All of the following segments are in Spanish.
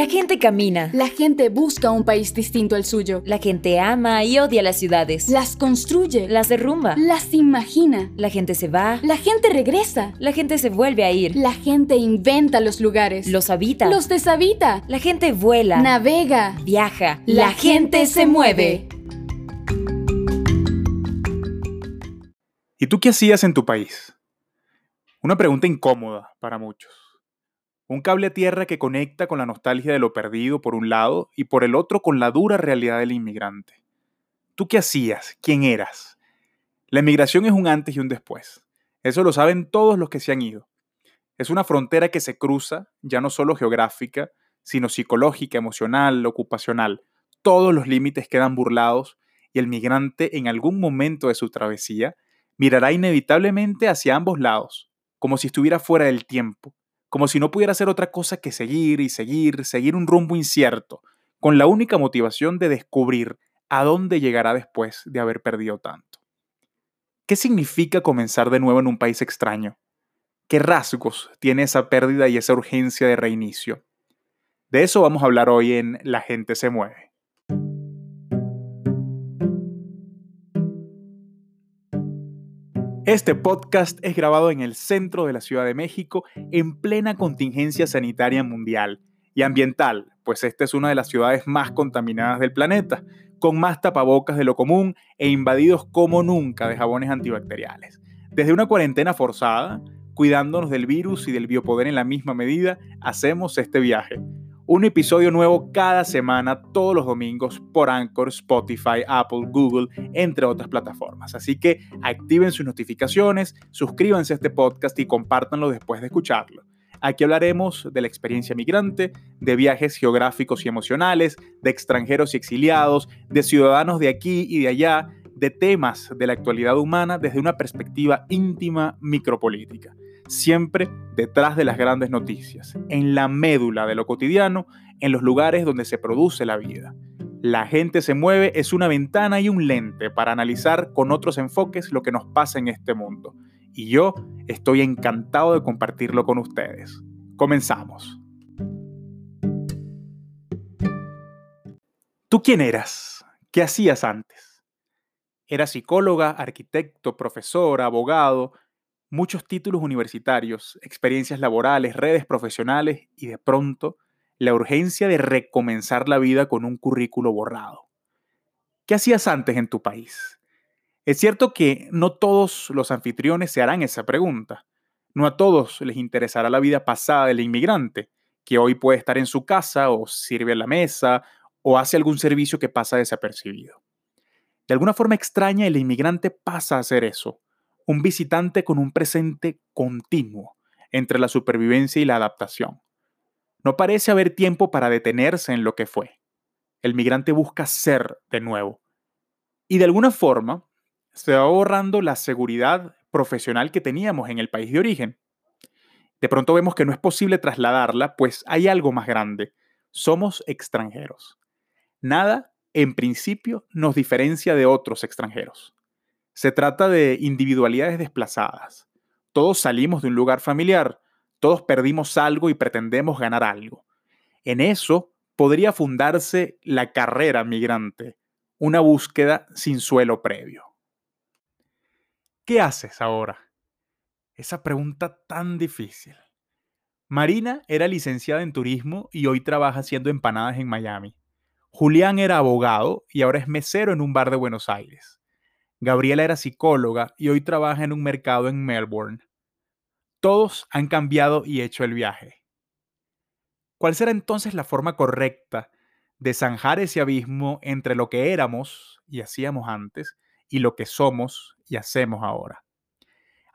La gente camina. La gente busca un país distinto al suyo. La gente ama y odia las ciudades. Las construye. Las derrumba. Las imagina. La gente se va. La gente regresa. La gente se vuelve a ir. La gente inventa los lugares. Los habita. Los deshabita. La gente vuela. Navega. Viaja. La, gente, se mueve. ¿Y tú qué hacías en tu país? Una pregunta incómoda para muchos. Un cable a tierra que conecta con la nostalgia de lo perdido por un lado y por el otro con la dura realidad del inmigrante. ¿Tú qué hacías? ¿Quién eras? La inmigración es un antes y un después. Eso lo saben todos los que se han ido. Es una frontera que se cruza, ya no solo geográfica, sino psicológica, emocional, ocupacional. Todos los límites quedan burlados y el migrante en algún momento de su travesía mirará inevitablemente hacia ambos lados, como si estuviera fuera del tiempo, como si no pudiera hacer otra cosa que seguir y seguir, seguir un rumbo incierto, con la única motivación de descubrir a dónde llegará después de haber perdido tanto. ¿Qué significa comenzar de nuevo en un país extraño? ¿Qué rasgos tiene esa pérdida y esa urgencia de reinicio? De eso vamos a hablar hoy en La gente se mueve. Este podcast es grabado en el centro de la Ciudad de México en plena contingencia sanitaria mundial y ambiental, pues esta es una de las ciudades más contaminadas del planeta, con más tapabocas de lo común e invadidos como nunca de jabones antibacteriales. Desde una cuarentena forzada, cuidándonos del virus y del biopoder en la misma medida, hacemos este viaje un episodio nuevo cada semana, todos los domingos, por Anchor, Spotify, Apple, Google, entre otras plataformas. Así que activen sus notificaciones, suscríbanse a este podcast y compártanlo después de escucharlo. Aquí hablaremos de la experiencia migrante, de viajes geográficos y emocionales, de extranjeros y exiliados, de ciudadanos de aquí y de allá, de temas de la actualidad humana desde una perspectiva íntima micropolítica siempre detrás de las grandes noticias, en la médula de lo cotidiano, en los lugares donde se produce la vida. La gente se mueve es una ventana y un lente para analizar con otros enfoques lo que nos pasa en este mundo. Y yo estoy encantado de compartirlo con ustedes. Comenzamos. ¿Tú quién eras? ¿Qué hacías antes? ¿Eras psicóloga, arquitecto, profesor, abogado, muchos títulos universitarios, experiencias laborales, redes profesionales y de pronto la urgencia de recomenzar la vida con un currículo borrado. ¿Qué hacías antes en tu país? Es cierto que no todos los anfitriones se harán esa pregunta. No a todos les interesará la vida pasada del inmigrante, que hoy puede estar en su casa o sirve a la mesa o hace algún servicio que pasa desapercibido. De alguna forma extraña, el inmigrante pasa a hacer eso, un visitante con un presente continuo entre la supervivencia y la adaptación. No parece haber tiempo para detenerse en lo que fue. El migrante busca ser de nuevo. Y de alguna forma se va borrando la seguridad profesional que teníamos en el país de origen. De pronto vemos que no es posible trasladarla, pues hay algo más grande. Somos extranjeros. Nada, en principio, nos diferencia de otros extranjeros. Se trata de individualidades desplazadas. Todos salimos de un lugar familiar, todos perdimos algo y pretendemos ganar algo. En eso podría fundarse la carrera migrante, una búsqueda sin suelo previo. ¿Qué haces ahora? Esa pregunta tan difícil. Marina era licenciada en turismo y hoy trabaja haciendo empanadas en Miami. Julián era abogado y ahora es mesero en un bar de Buenos Aires. Gabriela era psicóloga y hoy trabaja en un mercado en Melbourne. Todos han cambiado y hecho el viaje. ¿Cuál será entonces la forma correcta de zanjar ese abismo entre lo que éramos y hacíamos antes y lo que somos y hacemos ahora?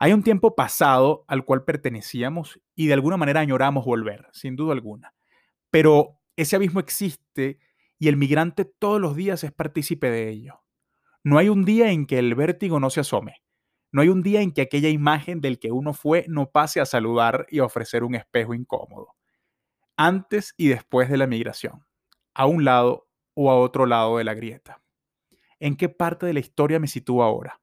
Hay un tiempo pasado al cual pertenecíamos y de alguna manera añoramos volver, sin duda alguna. Pero ese abismo existe y el migrante todos los días es partícipe de ello. No hay un día en que el vértigo no se asome. No hay un día en que aquella imagen del que uno fue no pase a saludar y a ofrecer un espejo incómodo. Antes y después de la migración. A un lado o a otro lado de la grieta. ¿En qué parte de la historia me sitúo ahora?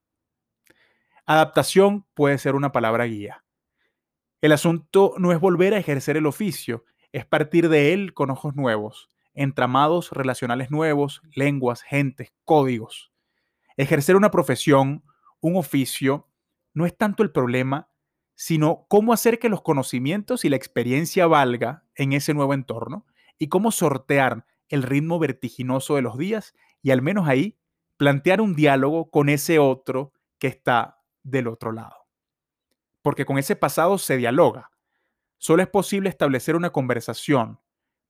Adaptación puede ser una palabra guía. El asunto no es volver a ejercer el oficio, es partir de él con ojos nuevos, entramados relacionales nuevos, lenguas, gentes, códigos. Ejercer una profesión, un oficio, no es tanto el problema, sino cómo hacer que los conocimientos y la experiencia valga en ese nuevo entorno y cómo sortear el ritmo vertiginoso de los días y al menos ahí plantear un diálogo con ese otro que está del otro lado. Porque con ese pasado se dialoga. Solo es posible establecer una conversación,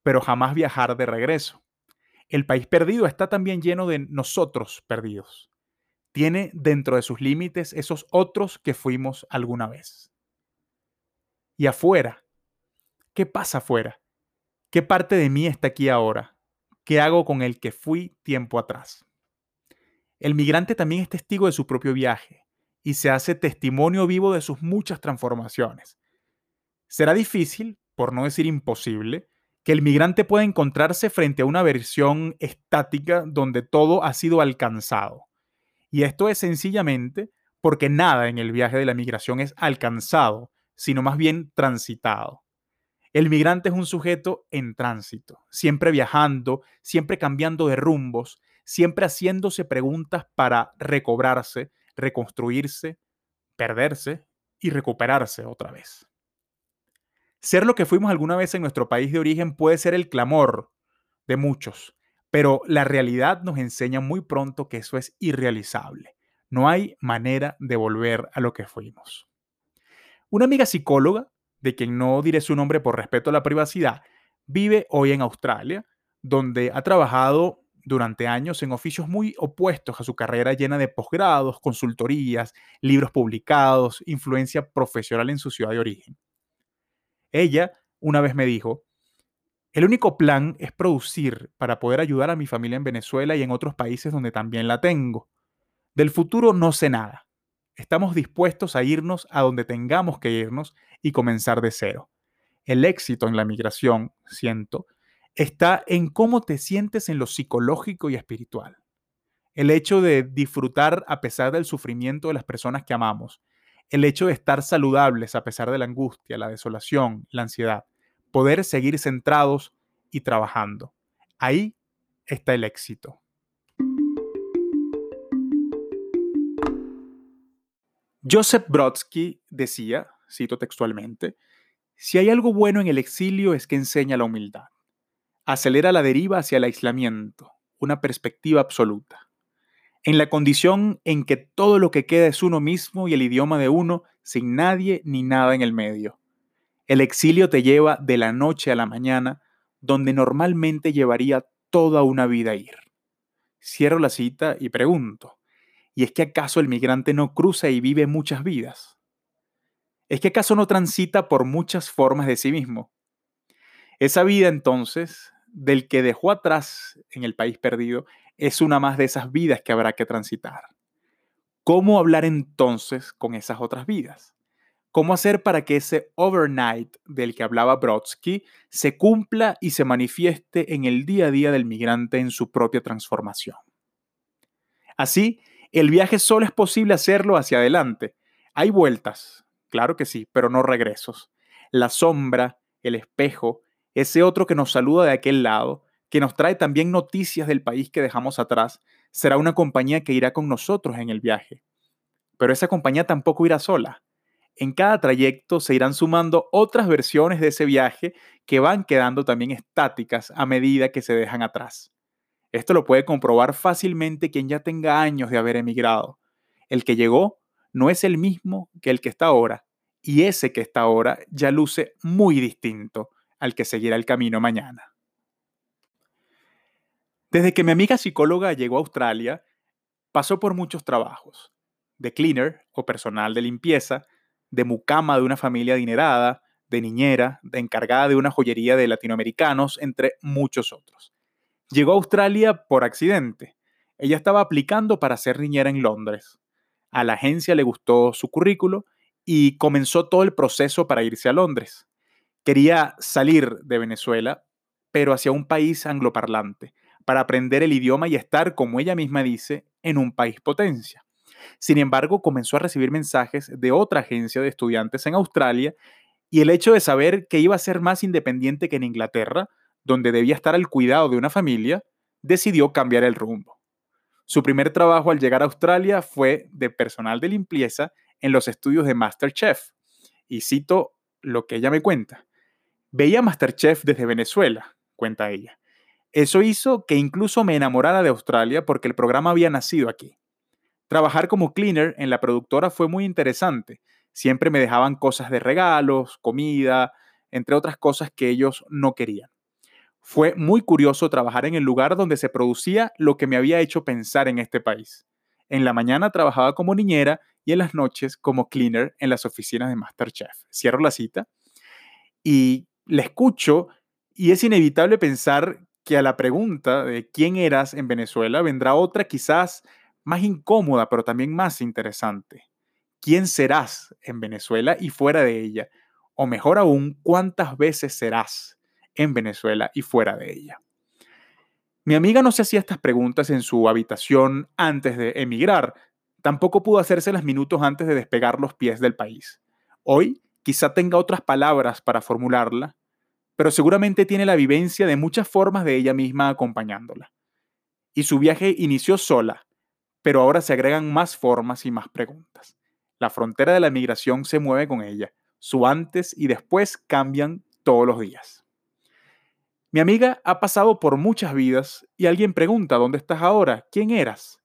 pero jamás viajar de regreso. El país perdido está también lleno de nosotros perdidos. Tiene dentro de sus límites esos otros que fuimos alguna vez. Y afuera, ¿qué pasa afuera? ¿Qué parte de mí está aquí ahora? ¿Qué hago con el que fui tiempo atrás? El migrante también es testigo de su propio viaje y se hace testimonio vivo de sus muchas transformaciones. Será difícil, por no decir imposible, que el migrante pueda encontrarse frente a una versión estática donde todo ha sido alcanzado. Y esto es sencillamente porque nada en el viaje de la migración es alcanzado, sino más bien transitado. El migrante es un sujeto en tránsito, siempre viajando, siempre cambiando de rumbos, siempre haciéndose preguntas para recobrarse, reconstruirse, perderse y recuperarse otra vez. Ser lo que fuimos alguna vez en nuestro país de origen puede ser el clamor de muchos, pero la realidad nos enseña muy pronto que eso es irrealizable. No hay manera de volver a lo que fuimos. Una amiga psicóloga, de quien no diré su nombre por respeto a la privacidad, vive hoy en Australia, donde ha trabajado durante años en oficios muy opuestos a su carrera llena de posgrados, consultorías, libros publicados, influencia profesional en su ciudad de origen. Ella una vez me dijo, el único plan es producir para poder ayudar a mi familia en Venezuela y en otros países donde también la tengo. Del futuro no sé nada. Estamos dispuestos a irnos a donde tengamos que irnos y comenzar de cero. El éxito en la migración, siento, está en cómo te sientes en lo psicológico y espiritual. El hecho de disfrutar a pesar del sufrimiento de las personas que amamos el hecho de estar saludables a pesar de la angustia, la desolación, la ansiedad, poder seguir centrados y trabajando. Ahí está el éxito. Joseph Brodsky decía, cito textualmente, si hay algo bueno en el exilio es que enseña la humildad. Acelera la deriva hacia el aislamiento, una perspectiva absoluta en la condición en que todo lo que queda es uno mismo y el idioma de uno, sin nadie ni nada en el medio. El exilio te lleva de la noche a la mañana, donde normalmente llevaría toda una vida ir. Cierro la cita y pregunto, ¿y es que acaso el migrante no cruza y vive muchas vidas? ¿Es que acaso no transita por muchas formas de sí mismo? Esa vida entonces, del que dejó atrás en el país perdido, es una más de esas vidas que habrá que transitar. ¿Cómo hablar entonces con esas otras vidas? ¿Cómo hacer para que ese overnight del que hablaba Brodsky se cumpla y se manifieste en el día a día del migrante en su propia transformación? Así, el viaje solo es posible hacerlo hacia adelante. Hay vueltas, claro que sí, pero no regresos. La sombra, el espejo, ese otro que nos saluda de aquel lado, que nos trae también noticias del país que dejamos atrás, será una compañía que irá con nosotros en el viaje. Pero esa compañía tampoco irá sola. En cada trayecto se irán sumando otras versiones de ese viaje que van quedando también estáticas a medida que se dejan atrás. Esto lo puede comprobar fácilmente quien ya tenga años de haber emigrado. El que llegó no es el mismo que el que está ahora, y ese que está ahora ya luce muy distinto al que seguirá el camino mañana. Desde que mi amiga psicóloga llegó a Australia, pasó por muchos trabajos, de cleaner o personal de limpieza, de mucama de una familia adinerada, de niñera, de encargada de una joyería de latinoamericanos, entre muchos otros. Llegó a Australia por accidente. Ella estaba aplicando para ser niñera en Londres. A la agencia le gustó su currículo y comenzó todo el proceso para irse a Londres. Quería salir de Venezuela, pero hacia un país angloparlante, para aprender el idioma y estar, como ella misma dice, en un país potencia. Sin embargo, comenzó a recibir mensajes de otra agencia de estudiantes en Australia Y el hecho de saber que iba a ser más independiente que en Inglaterra, donde debía estar al cuidado de una familia, decidió cambiar el rumbo. Su primer trabajo al llegar a Australia fue de personal de limpieza en los estudios de MasterChef. Y cito lo que ella me cuenta. Veía MasterChef desde Venezuela, cuenta ella. Eso hizo que incluso me enamorara de Australia porque el programa había nacido aquí. Trabajar como cleaner en la productora fue muy interesante. Siempre me dejaban cosas de regalos, comida, entre otras cosas que ellos no querían. Fue muy curioso trabajar en el lugar donde se producía lo que me había hecho pensar en este país. En la mañana trabajaba como niñera y en las noches como cleaner en las oficinas de MasterChef. Cierro la cita y le escucho y es inevitable pensar que a la pregunta de quién eras en Venezuela vendrá otra quizás más incómoda, pero también más interesante. ¿Quién serás en Venezuela y fuera de ella? O mejor aún, ¿cuántas veces serás? en Venezuela y fuera de ella. Mi amiga no se hacía estas preguntas en su habitación antes de emigrar, tampoco pudo hacérselas minutos antes de despegar los pies del país. Hoy quizá tenga otras palabras para formularla, pero seguramente tiene la vivencia de muchas formas de ella misma acompañándola. Y su viaje inició sola, pero ahora se agregan más formas y más preguntas. La frontera de la migración se mueve con ella, su antes y después cambian todos los días. Mi amiga ha pasado por muchas vidas y alguien pregunta, ¿dónde estás ahora? ¿Quién eras?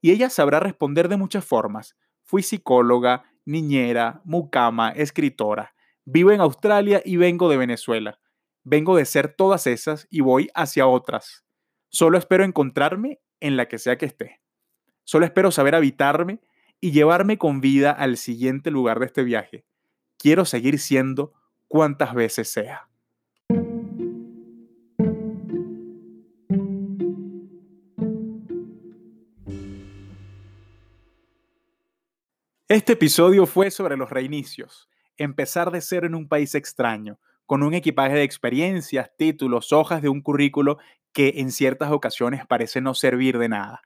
Y ella sabrá responder de muchas formas. Fui psicóloga, niñera, mucama, escritora. Vivo en Australia y vengo de Venezuela. Vengo de ser todas esas y voy hacia otras. Solo espero encontrarme en la que sea que esté. Solo espero saber habitarme y llevarme con vida al siguiente lugar de este viaje. Quiero seguir siendo cuantas veces sea. Este episodio fue sobre los reinicios, empezar de cero en un país extraño, con un equipaje de experiencias, títulos, hojas de un currículo que en ciertas ocasiones parece no servir de nada.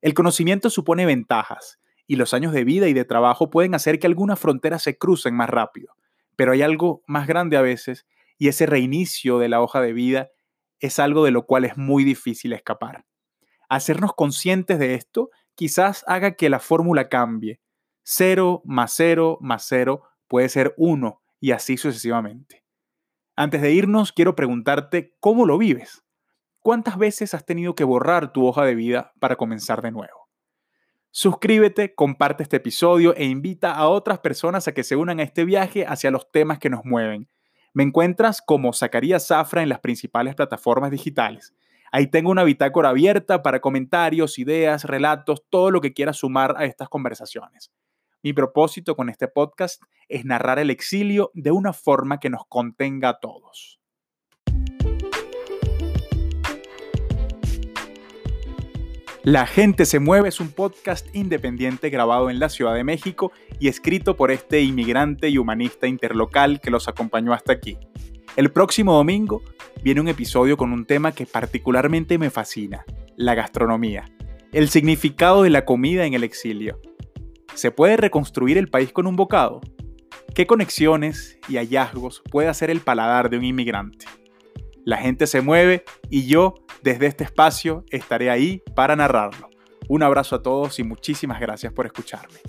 El conocimiento supone ventajas, y los años de vida y de trabajo pueden hacer que algunas fronteras se crucen más rápido, pero hay algo más grande a veces, y ese reinicio de la hoja de vida es algo de lo cual es muy difícil escapar. Hacernos conscientes de esto quizás haga que la fórmula cambie, 0 más 0 más 0 puede ser 1 y así sucesivamente. Antes de irnos, quiero preguntarte cómo lo vives. ¿Cuántas veces has tenido que borrar tu hoja de vida para comenzar de nuevo? Suscríbete, comparte este episodio e invita a otras personas a que se unan a este viaje hacia los temas que nos mueven. Me encuentras como Zacarías Zafra en las principales plataformas digitales. Ahí tengo una bitácora abierta para comentarios, ideas, relatos, todo lo que quieras sumar a estas conversaciones. Mi propósito con este podcast es narrar el exilio de una forma que nos contenga a todos. La gente se mueve es un podcast independiente grabado en la Ciudad de México y escrito por este inmigrante y humanista interlocal que los acompañó hasta aquí. El próximo domingo viene un episodio con un tema que particularmente me fascina, la gastronomía, el significado de la comida en el exilio. ¿Se puede reconstruir el país con un bocado? ¿Qué conexiones y hallazgos puede hacer el paladar de un inmigrante? La gente se mueve y yo, desde este espacio, estaré ahí para narrarlo. Un abrazo a todos y muchísimas gracias por escucharme.